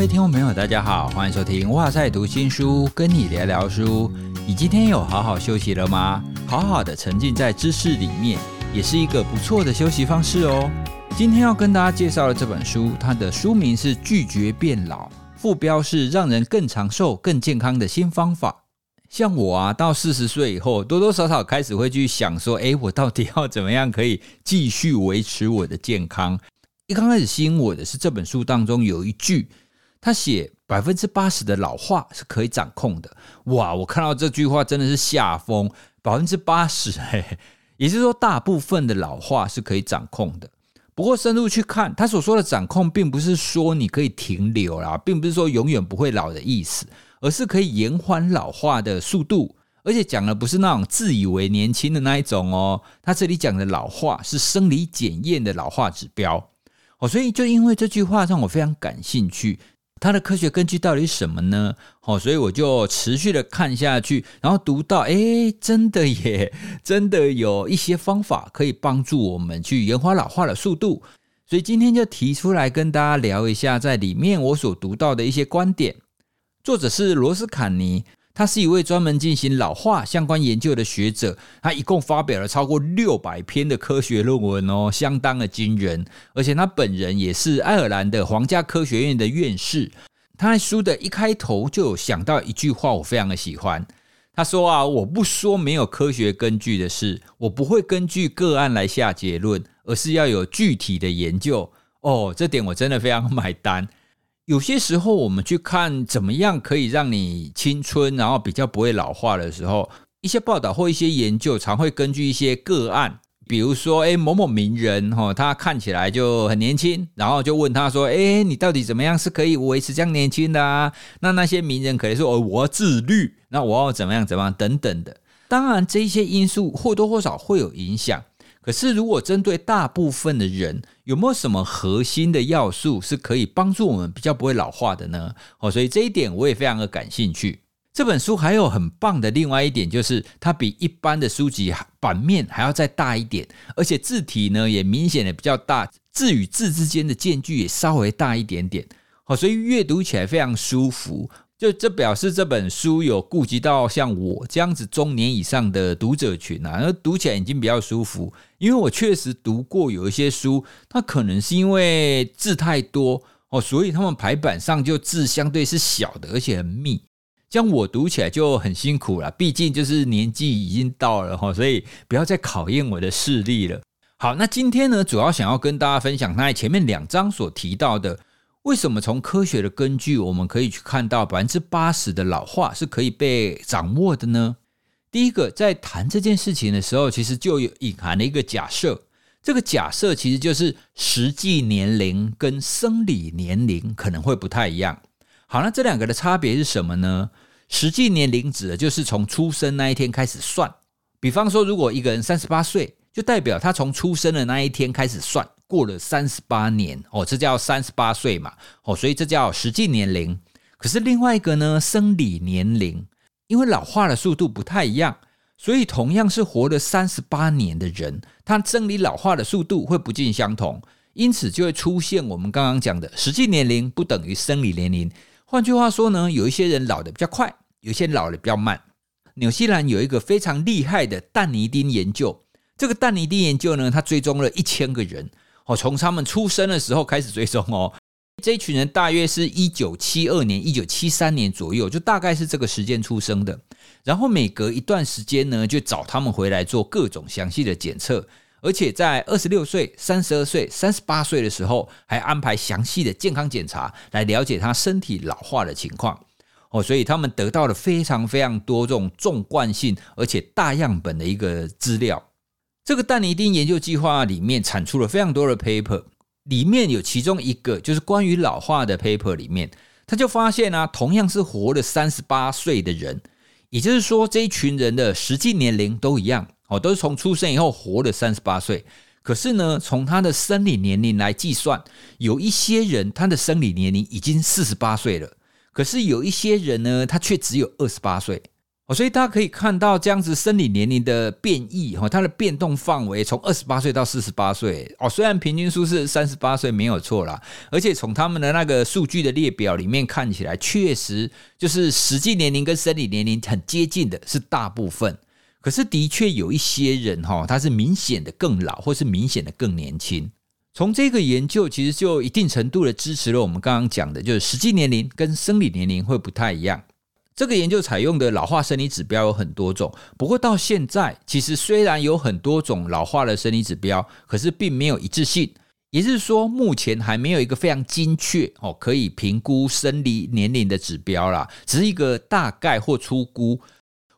各位听众朋友，大家好，欢迎收听哇塞读新书，跟你聊聊书。你今天有好好休息了吗？好好的沉浸在知识里面，也是一个不错的休息方式哦。今天要跟大家介绍的这本书，它的书名是《拒绝变老》，副标是“让人更长寿、更健康的新方法”。像我啊，到四十岁以后，多多少少开始会去想说，诶，我到底要怎么样可以继续维持我的健康？一刚开始吸引我的是这本书当中有一句，他写百分之八十的老化是可以掌控的。哇，我看到这句话真的是下风，百分之八十，嘿，也就是说大部分的老化是可以掌控的。不过深入去看，他所说的掌控，并不是说你可以停留啦，并不是说永远不会老的意思。而是可以延缓老化的速度，而且讲的不是那种自以为年轻的那一种哦。他这里讲的老化是生理检验的老化指标哦，所以就因为这句话让我非常感兴趣。它的科学根据到底是什么呢？好，所以我就持续的看下去，然后读到，哎，真的耶，真的有一些方法可以帮助我们去延缓老化的速度。所以今天就提出来跟大家聊一下，在里面我所读到的一些观点。作者是罗斯坎尼，他是一位专门进行老化相关研究的学者。他一共发表了超过六百篇的科学论文哦，相当的惊人。而且他本人也是爱尔兰的皇家科学院的院士。他在书的一开头就有想到一句话，我非常的喜欢。他说啊，我不说没有科学根据的事，我不会根据个案来下结论，而是要有具体的研究。哦，这点我真的非常买单。有些时候，我们去看怎么样可以让你青春，然后比较不会老化的时候，一些报道或一些研究常会根据一些个案，比如说，哎，某某名人哈，他看起来就很年轻，然后就问他说，哎，你到底怎么样是可以维持这样年轻的啊？那那些名人可能说，哦，我要自律，那我要怎么样怎么样等等的。当然，这些因素或多或少会有影响。可是，如果针对大部分的人，有没有什么核心的要素是可以帮助我们比较不会老化的呢？哦，所以这一点我也非常的感兴趣。这本书还有很棒的另外一点，就是它比一般的书籍版面还要再大一点，而且字体呢也明显的比较大，字与字之间的间距也稍微大一点点。好，所以阅读起来非常舒服。就这表示这本书有顾及到像我这样子中年以上的读者群啊，那读起来已经比较舒服。因为我确实读过有一些书，它可能是因为字太多哦，所以他们排版上就字相对是小的，而且很密，这样我读起来就很辛苦了。毕竟就是年纪已经到了哈，所以不要再考验我的视力了。好，那今天呢，主要想要跟大家分享那前面两章所提到的。为什么从科学的根据，我们可以去看到百分之八十的老化是可以被掌握的呢？第一个，在谈这件事情的时候，其实就有隐含了一个假设，这个假设其实就是实际年龄跟生理年龄可能会不太一样。好，那这两个的差别是什么呢？实际年龄指的就是从出生那一天开始算，比方说，如果一个人三十八岁，就代表他从出生的那一天开始算。过了三十八年哦，这叫三十八岁嘛哦，所以这叫实际年龄。可是另外一个呢，生理年龄，因为老化的速度不太一样，所以同样是活了三十八年的人，他生理老化的速度会不尽相同，因此就会出现我们刚刚讲的实际年龄不等于生理年龄。换句话说呢，有一些人老的比较快，有些老的比较慢。纽西兰有一个非常厉害的但尼丁研究，这个但尼丁研究呢，他追踪了一千个人。哦，从他们出生的时候开始追踪哦，这一群人大约是一九七二年、一九七三年左右，就大概是这个时间出生的。然后每隔一段时间呢，就找他们回来做各种详细的检测，而且在二十六岁、三十二岁、三十八岁的时候，还安排详细的健康检查，来了解他身体老化的情况。哦，所以他们得到了非常非常多这种纵贯性而且大样本的一个资料。这个但尼丁研究计划里面产出了非常多的 paper，里面有其中一个就是关于老化的 paper，里面他就发现啊，同样是活了三十八岁的人，也就是说这一群人的实际年龄都一样哦，都是从出生以后活了三十八岁。可是呢，从他的生理年龄来计算，有一些人他的生理年龄已经四十八岁了，可是有一些人呢，他却只有二十八岁。所以大家可以看到这样子生理年龄的变异哈，它的变动范围从二十八岁到四十八岁哦，虽然平均数是三十八岁没有错啦，而且从他们的那个数据的列表里面看起来，确实就是实际年龄跟生理年龄很接近的，是大部分。可是的确有一些人哈，他是明显的更老，或是明显的更年轻。从这个研究其实就一定程度的支持了我们刚刚讲的，就是实际年龄跟生理年龄会不太一样。这个研究采用的老化生理指标有很多种，不过到现在，其实虽然有很多种老化的生理指标，可是并没有一致性，也就是说，目前还没有一个非常精确哦可以评估生理年龄的指标啦，只是一个大概或粗估。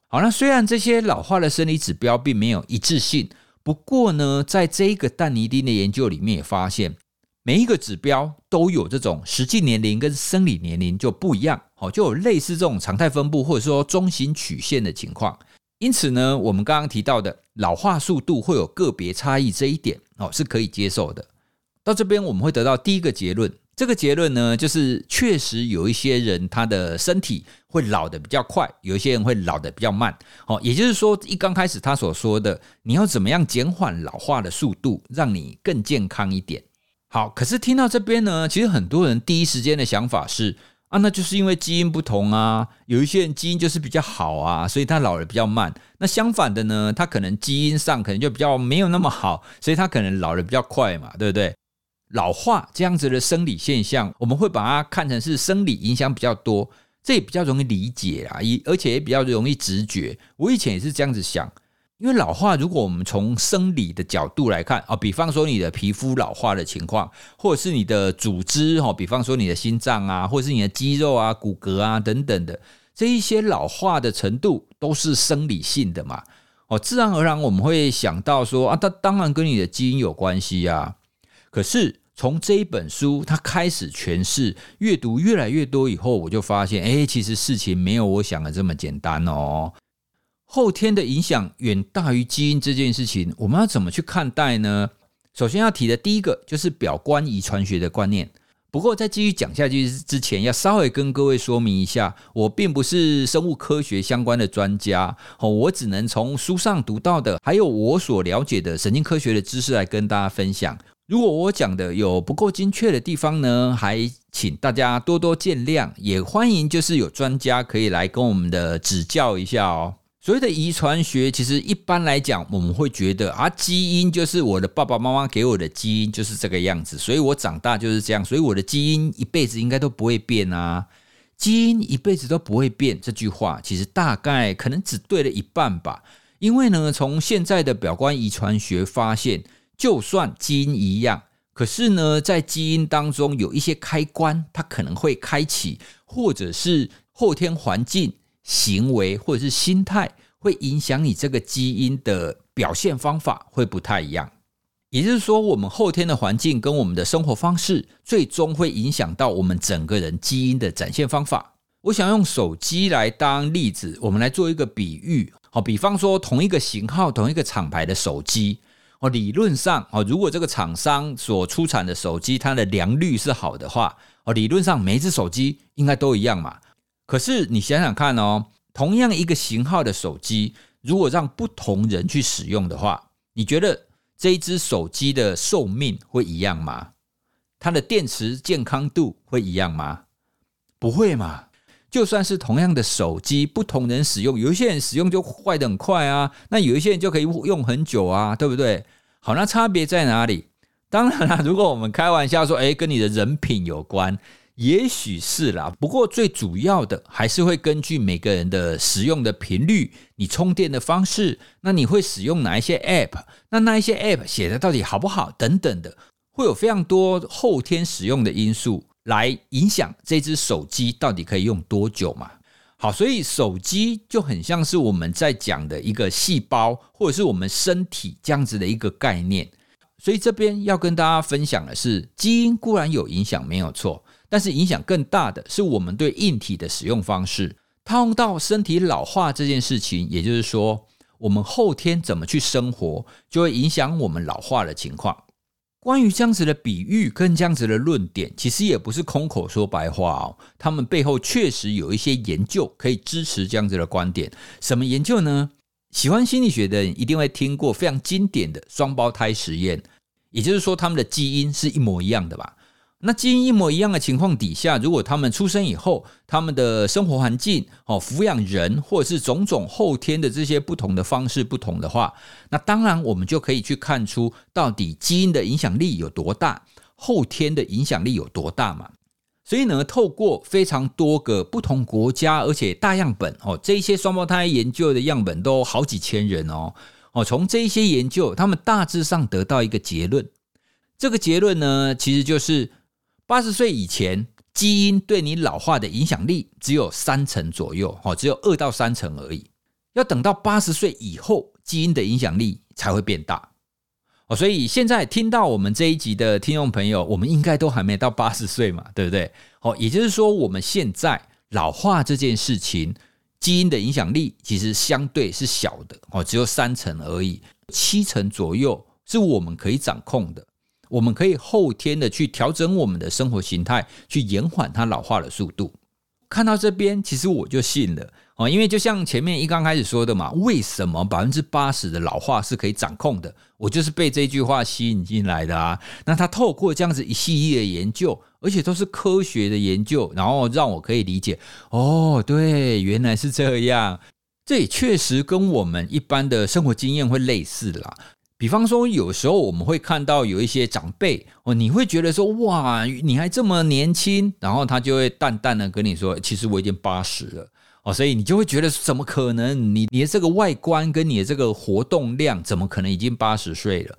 好，那虽然这些老化的生理指标并没有一致性，不过呢，在这一个但尼丁的研究里面也发现。每一个指标都有这种实际年龄跟生理年龄就不一样，哦，就有类似这种常态分布或者说中型曲线的情况。因此呢，我们刚刚提到的老化速度会有个别差异这一点，哦，是可以接受的。到这边我们会得到第一个结论，这个结论呢，就是确实有一些人他的身体会老的比较快，有一些人会老的比较慢。哦，也就是说，一刚开始他所说的，你要怎么样减缓老化的速度，让你更健康一点。好，可是听到这边呢，其实很多人第一时间的想法是啊，那就是因为基因不同啊，有一些人基因就是比较好啊，所以他老的比较慢。那相反的呢，他可能基因上可能就比较没有那么好，所以他可能老的比较快嘛，对不对？老化这样子的生理现象，我们会把它看成是生理影响比较多，这也比较容易理解啊，也而且也比较容易直觉。我以前也是这样子想。因为老化，如果我们从生理的角度来看啊，比方说你的皮肤老化的情况，或者是你的组织哈，比方说你的心脏啊，或者是你的肌肉啊、骨骼啊等等的这一些老化的程度，都是生理性的嘛。哦，自然而然我们会想到说啊，它当然跟你的基因有关系啊。可是从这一本书它开始诠释，阅读越来越多以后，我就发现，哎，其实事情没有我想的这么简单哦。后天的影响远大于基因这件事情，我们要怎么去看待呢？首先要提的第一个就是表观遗传学的观念。不过在继续讲下去之前，要稍微跟各位说明一下，我并不是生物科学相关的专家哦，我只能从书上读到的，还有我所了解的神经科学的知识来跟大家分享。如果我讲的有不够精确的地方呢，还请大家多多见谅，也欢迎就是有专家可以来跟我们的指教一下哦。所谓的遗传学，其实一般来讲，我们会觉得啊，基因就是我的爸爸妈妈给我的基因就是这个样子，所以我长大就是这样，所以我的基因一辈子应该都不会变啊。基因一辈子都不会变这句话，其实大概可能只对了一半吧。因为呢，从现在的表观遗传学发现，就算基因一样，可是呢，在基因当中有一些开关，它可能会开启，或者是后天环境。行为或者是心态会影响你这个基因的表现方法会不太一样，也就是说，我们后天的环境跟我们的生活方式，最终会影响到我们整个人基因的展现方法。我想用手机来当例子，我们来做一个比喻。好，比方说同一个型号、同一个厂牌的手机，哦，理论上，哦，如果这个厂商所出产的手机它的良率是好的话，哦，理论上每一只手机应该都一样嘛。可是你想想看哦，同样一个型号的手机，如果让不同人去使用的话，你觉得这一只手机的寿命会一样吗？它的电池健康度会一样吗？不会嘛！就算是同样的手机，不同人使用，有一些人使用就坏的很快啊，那有一些人就可以用很久啊，对不对？好，那差别在哪里？当然了，如果我们开玩笑说，哎，跟你的人品有关。也许是啦，不过最主要的还是会根据每个人的使用的频率、你充电的方式，那你会使用哪一些 App？那那一些 App 写的到底好不好？等等的，会有非常多后天使用的因素来影响这只手机到底可以用多久嘛？好，所以手机就很像是我们在讲的一个细胞，或者是我们身体这样子的一个概念。所以这边要跟大家分享的是，基因固然有影响，没有错。但是影响更大的是我们对硬体的使用方式，套用到身体老化这件事情，也就是说，我们后天怎么去生活，就会影响我们老化的情况。关于这样子的比喻跟这样子的论点，其实也不是空口说白话哦。他们背后确实有一些研究可以支持这样子的观点。什么研究呢？喜欢心理学的人一定会听过非常经典的双胞胎实验，也就是说，他们的基因是一模一样的吧？那基因一模一样的情况底下，如果他们出生以后，他们的生活环境、哦抚养人，或者是种种后天的这些不同的方式不同的话，那当然我们就可以去看出到底基因的影响力有多大，后天的影响力有多大嘛。所以呢，透过非常多个不同国家，而且大样本哦，这一些双胞胎研究的样本都好几千人哦哦，从这一些研究，他们大致上得到一个结论，这个结论呢，其实就是。八十岁以前，基因对你老化的影响力只有三成左右，哦，只有二到三成而已。要等到八十岁以后，基因的影响力才会变大。哦，所以现在听到我们这一集的听众朋友，我们应该都还没到八十岁嘛，对不对？哦，也就是说，我们现在老化这件事情，基因的影响力其实相对是小的，哦，只有三成而已，七成左右是我们可以掌控的。我们可以后天的去调整我们的生活形态，去延缓它老化的速度。看到这边，其实我就信了哦，因为就像前面一刚开始说的嘛，为什么百分之八十的老化是可以掌控的？我就是被这句话吸引进来的啊。那他透过这样子一系列的研究，而且都是科学的研究，然后让我可以理解哦，对，原来是这样。这也确实跟我们一般的生活经验会类似啦。比方说，有时候我们会看到有一些长辈哦，你会觉得说哇，你还这么年轻，然后他就会淡淡的跟你说，其实我已经八十了哦，所以你就会觉得怎么可能？你你的这个外观跟你的这个活动量，怎么可能已经八十岁了？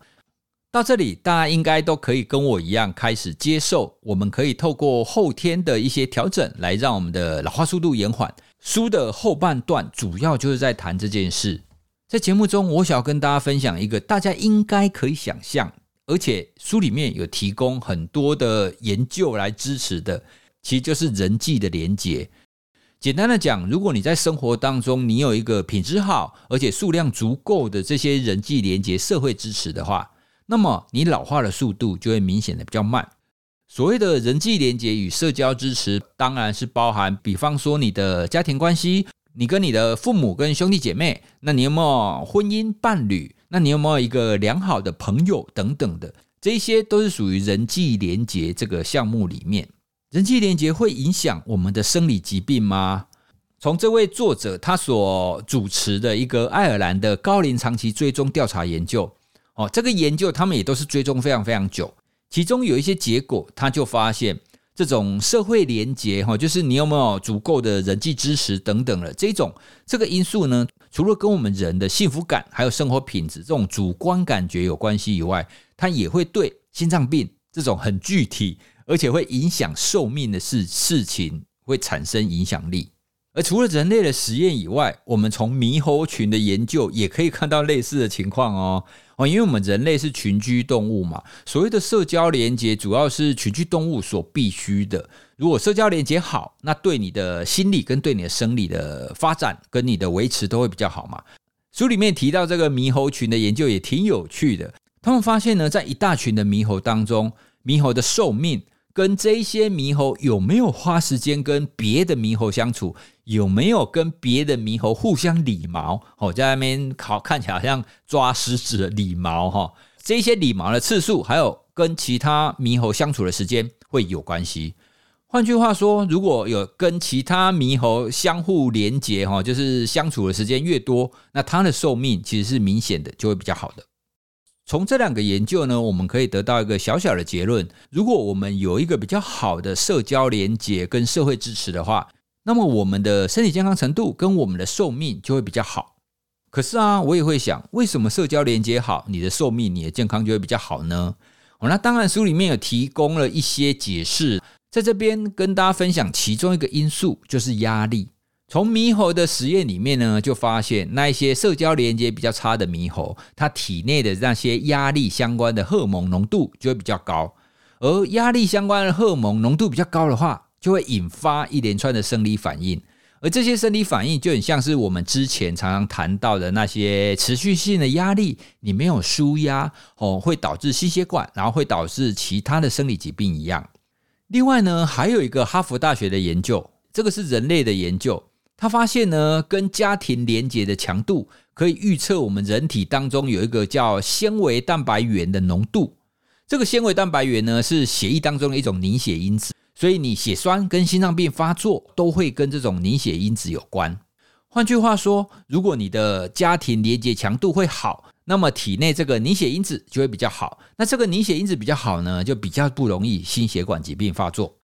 到这里，大家应该都可以跟我一样开始接受，我们可以透过后天的一些调整来让我们的老化速度延缓。书的后半段主要就是在谈这件事。在节目中，我想要跟大家分享一个大家应该可以想象，而且书里面有提供很多的研究来支持的，其实就是人际的连接。简单的讲，如果你在生活当中你有一个品质好而且数量足够的这些人际连接、社会支持的话，那么你老化的速度就会明显的比较慢。所谓的人际连接与社交支持，当然是包含，比方说你的家庭关系。你跟你的父母、跟兄弟姐妹，那你有没有婚姻伴侣？那你有没有一个良好的朋友等等的？这些都是属于人际连结这个项目里面。人际连结会影响我们的生理疾病吗？从这位作者他所主持的一个爱尔兰的高龄长期追踪调查研究，哦，这个研究他们也都是追踪非常非常久，其中有一些结果，他就发现。这种社会连结哈，就是你有没有足够的人际支持等等了这种这个因素呢？除了跟我们人的幸福感还有生活品质这种主观感觉有关系以外，它也会对心脏病这种很具体而且会影响寿命的事事情会产生影响力。而除了人类的实验以外，我们从猕猴群的研究也可以看到类似的情况哦。哦，因为我们人类是群居动物嘛，所谓的社交连接主要是群居动物所必须的。如果社交连接好，那对你的心理跟对你的生理的发展跟你的维持都会比较好嘛。书里面提到这个猕猴群的研究也挺有趣的，他们发现呢，在一大群的猕猴当中，猕猴的寿命。跟这些猕猴有没有花时间跟别的猕猴相处？有没有跟别的猕猴互相理毛？哦，在那边好看起来像抓狮子的理毛哈。这些理毛的次数，还有跟其他猕猴相处的时间会有关系。换句话说，如果有跟其他猕猴相互连接哈，就是相处的时间越多，那它的寿命其实是明显的就会比较好的。从这两个研究呢，我们可以得到一个小小的结论：如果我们有一个比较好的社交连接跟社会支持的话，那么我们的身体健康程度跟我们的寿命就会比较好。可是啊，我也会想，为什么社交连接好，你的寿命、你的健康就会比较好呢？哦，那当然，书里面有提供了一些解释，在这边跟大家分享其中一个因素，就是压力。从猕猴的实验里面呢，就发现那一些社交连接比较差的猕猴，它体内的那些压力相关的荷尔蒙浓度就会比较高，而压力相关的荷尔蒙浓度比较高的话，就会引发一连串的生理反应，而这些生理反应就很像是我们之前常常谈到的那些持续性的压力，你没有舒压哦，会导致心血管，然后会导致其他的生理疾病一样。另外呢，还有一个哈佛大学的研究，这个是人类的研究，他发现呢，跟家庭连接的强度可以预测我们人体当中有一个叫纤维蛋白原的浓度。这个纤维蛋白原呢，是血液当中的一种凝血因子。所以你血栓跟心脏病发作都会跟这种凝血因子有关。换句话说，如果你的家庭连接强度会好，那么体内这个凝血因子就会比较好。那这个凝血因子比较好呢，就比较不容易心血管疾病发作。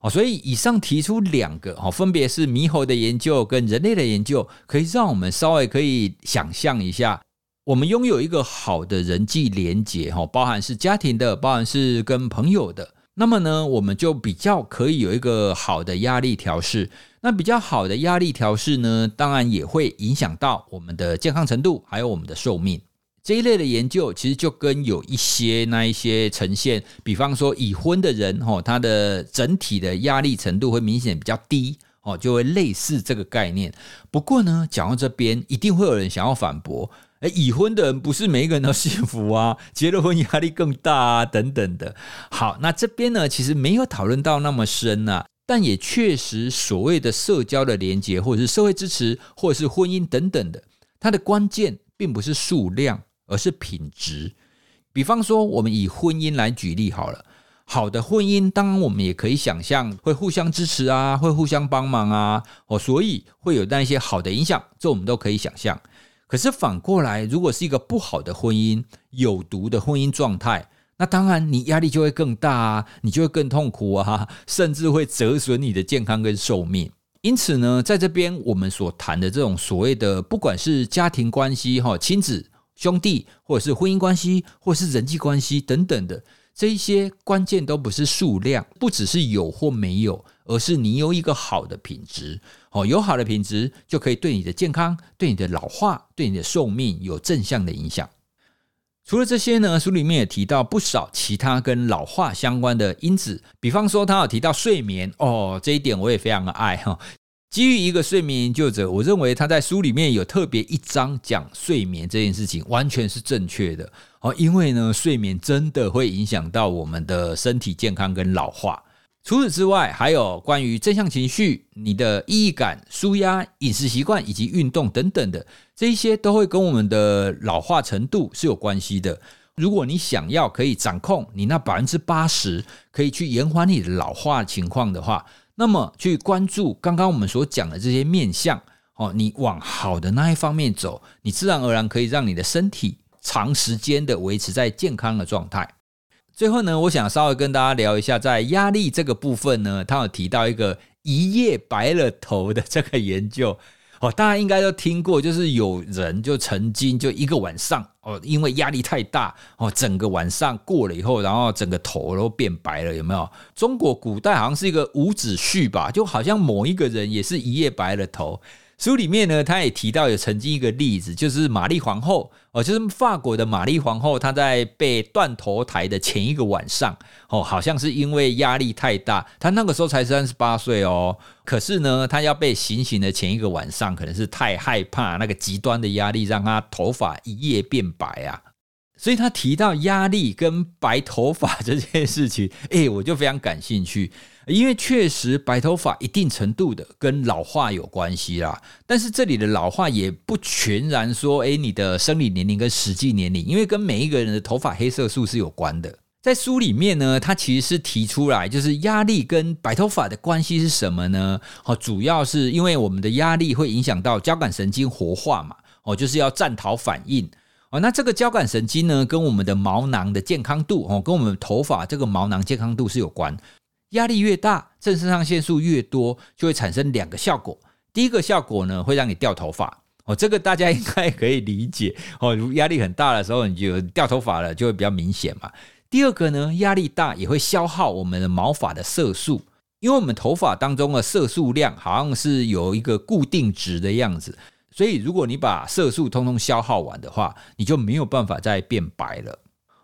哦，所以以上提出两个哦，分别是猕猴的研究跟人类的研究，可以让我们稍微可以想象一下，我们拥有一个好的人际连接，哈，包含是家庭的，包含是跟朋友的。那么呢，我们就比较可以有一个好的压力调试。那比较好的压力调试呢，当然也会影响到我们的健康程度，还有我们的寿命。这一类的研究其实就跟有一些那一些呈现，比方说已婚的人哦，他的整体的压力程度会明显比较低哦，就会类似这个概念。不过呢，讲到这边，一定会有人想要反驳。哎，已婚的人不是每一个人都幸福啊，结了婚压力更大啊，等等的。好，那这边呢，其实没有讨论到那么深呐，但也确实所谓的社交的连接，或者是社会支持，或者是婚姻等等的，它的关键并不是数量，而是品质。比方说，我们以婚姻来举例好了，好的婚姻，当然我们也可以想象会互相支持啊，会互相帮忙啊，哦，所以会有那些好的影响，这我们都可以想象。可是反过来，如果是一个不好的婚姻、有毒的婚姻状态，那当然你压力就会更大啊，你就会更痛苦啊，甚至会折损你的健康跟寿命。因此呢，在这边我们所谈的这种所谓的，不管是家庭关系、哈亲子、兄弟，或者是婚姻关系，或者是人际关系等等的。这一些关键都不是数量，不只是有或没有，而是你有一个好的品质。哦，有好的品质就可以对你的健康、对你的老化、对你的寿命有正向的影响。除了这些呢，书里面也提到不少其他跟老化相关的因子，比方说他有提到睡眠。哦，这一点我也非常的爱哈。基于一个睡眠研究者，我认为他在书里面有特别一章讲睡眠这件事情，完全是正确的哦。因为呢，睡眠真的会影响到我们的身体健康跟老化。除此之外，还有关于正向情绪、你的意义感、舒压、饮食习惯以及运动等等的，这一些都会跟我们的老化程度是有关系的。如果你想要可以掌控你那百分之八十，可以去延缓你的老化情况的话。那么，去关注刚刚我们所讲的这些面相哦，你往好的那一方面走，你自然而然可以让你的身体长时间的维持在健康的状态。最后呢，我想稍微跟大家聊一下，在压力这个部分呢，他有提到一个一夜白了头的这个研究。哦，大家应该都听过，就是有人就曾经就一个晚上哦，因为压力太大哦，整个晚上过了以后，然后整个头都变白了，有没有？中国古代好像是一个五子胥吧，就好像某一个人也是一夜白了头。书里面呢，他也提到有曾经一个例子，就是玛丽皇后哦，就是法国的玛丽皇后，她在被断头台的前一个晚上哦，好像是因为压力太大，她那个时候才三十八岁哦，可是呢，她要被行刑的前一个晚上，可能是太害怕那个极端的压力，让她头发一夜变白啊。所以他提到压力跟白头发这件事情，哎，我就非常感兴趣，因为确实白头发一定程度的跟老化有关系啦。但是这里的老化也不全然说，哎，你的生理年龄跟实际年龄，因为跟每一个人的头发黑色素是有关的。在书里面呢，他其实是提出来，就是压力跟白头发的关系是什么呢？哦，主要是因为我们的压力会影响到交感神经活化嘛，哦，就是要战逃反应。哦，那这个交感神经呢，跟我们的毛囊的健康度哦，跟我们头发这个毛囊健康度是有关。压力越大，正肾上腺素越多，就会产生两个效果。第一个效果呢，会让你掉头发哦，这个大家应该可以理解哦。压力很大的时候，你就掉头发了，就会比较明显嘛。第二个呢，压力大也会消耗我们的毛发的色素，因为我们头发当中的色素量好像是有一个固定值的样子。所以，如果你把色素通通消耗完的话，你就没有办法再变白了。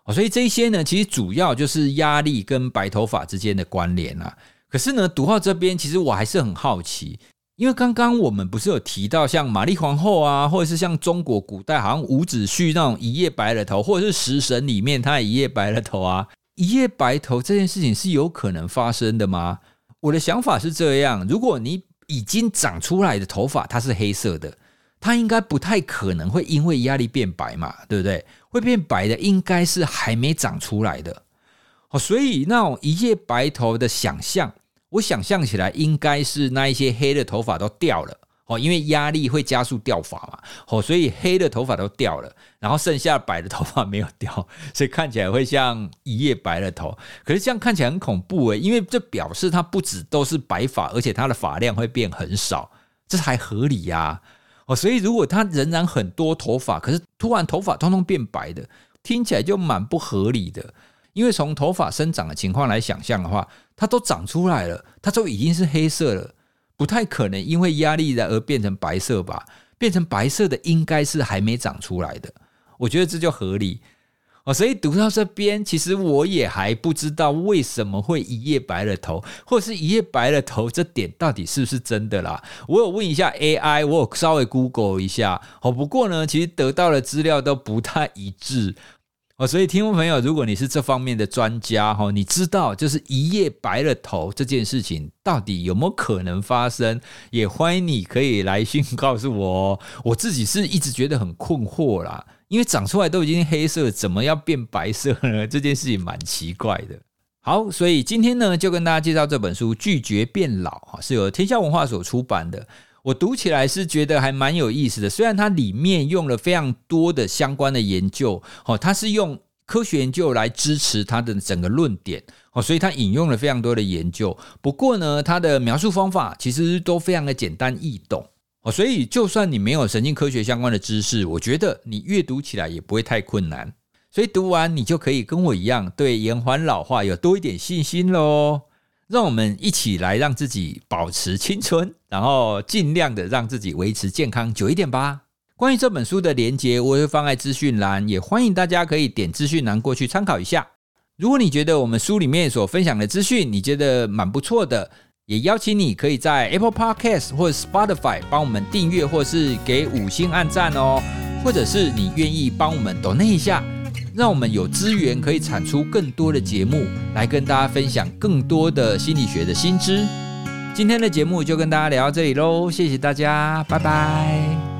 哦，所以这些呢，其实主要就是压力跟白头发之间的关联啊。可是呢，读到这边，其实我还是很好奇，因为刚刚我们不是有提到像玛丽皇后啊，或者是像中国古代好像伍子胥那种一夜白了头，或者是食神里面他也一夜白了头啊，一夜白头这件事情是有可能发生的吗？我的想法是这样：如果你已经长出来的头发它是黑色的，它应该不太可能会因为压力变白嘛，对不对？会变白的应该是还没长出来的。哦，所以那种一夜白头的想象。我想象起来应该是那一些黑的头发都掉了哦，因为压力会加速掉发嘛，哦，所以黑的头发都掉了，然后剩下白的头发没有掉，所以看起来会像一夜白了头。可是这样看起来很恐怖诶，因为这表示它不止都是白发，而且它的发量会变很少，这还合理呀？哦，所以如果他仍然很多头发，可是突然头发通通变白的，听起来就蛮不合理的。因为从头发生长的情况来想象的话，它都长出来了，它都已经是黑色了，不太可能因为压力的而变成白色吧？变成白色的应该是还没长出来的，我觉得这就合理哦。所以读到这边，其实我也还不知道为什么会一夜白了头，或是一夜白了头，这点到底是不是真的啦？我有问一下 AI，我有稍微 Google 一下，哦，不过呢，其实得到的资料都不太一致。哦，所以听众朋友，如果你是这方面的专家哈，你知道就是一夜白了头这件事情到底有没有可能发生？也欢迎你可以来信告诉我哦。我自己是一直觉得很困惑啦，因为长出来都已经黑色，怎么要变白色呢？这件事情蛮奇怪的。好，所以今天呢，就跟大家介绍这本书《拒绝变老》哈，是由天下文化所出版的。我读起来是觉得还蛮有意思的，虽然它里面用了非常多的相关的研究，哦，它是用科学研究来支持它的整个论点，哦，所以它引用了非常多的研究。不过呢，它的描述方法其实都非常的简单易懂，哦，所以就算你没有神经科学相关的知识，我觉得你阅读起来也不会太困难。所以读完你就可以跟我一样，对延缓老化有多一点信心喽。让我们一起来让自己保持青春，然后尽量的让自己维持健康久一点吧。关于这本书的连接，我会放在资讯栏，也欢迎大家可以点资讯栏过去参考一下。如果你觉得我们书里面所分享的资讯你觉得蛮不错的，也邀请你可以在 Apple Podcast 或 Spotify 帮我们订阅，或是给五星按赞哦，或者是你愿意帮我们 donate 一下。让我们有资源可以产出更多的节目，来跟大家分享更多的心理学的新知。今天的节目就跟大家聊到这里喽，谢谢大家，拜拜。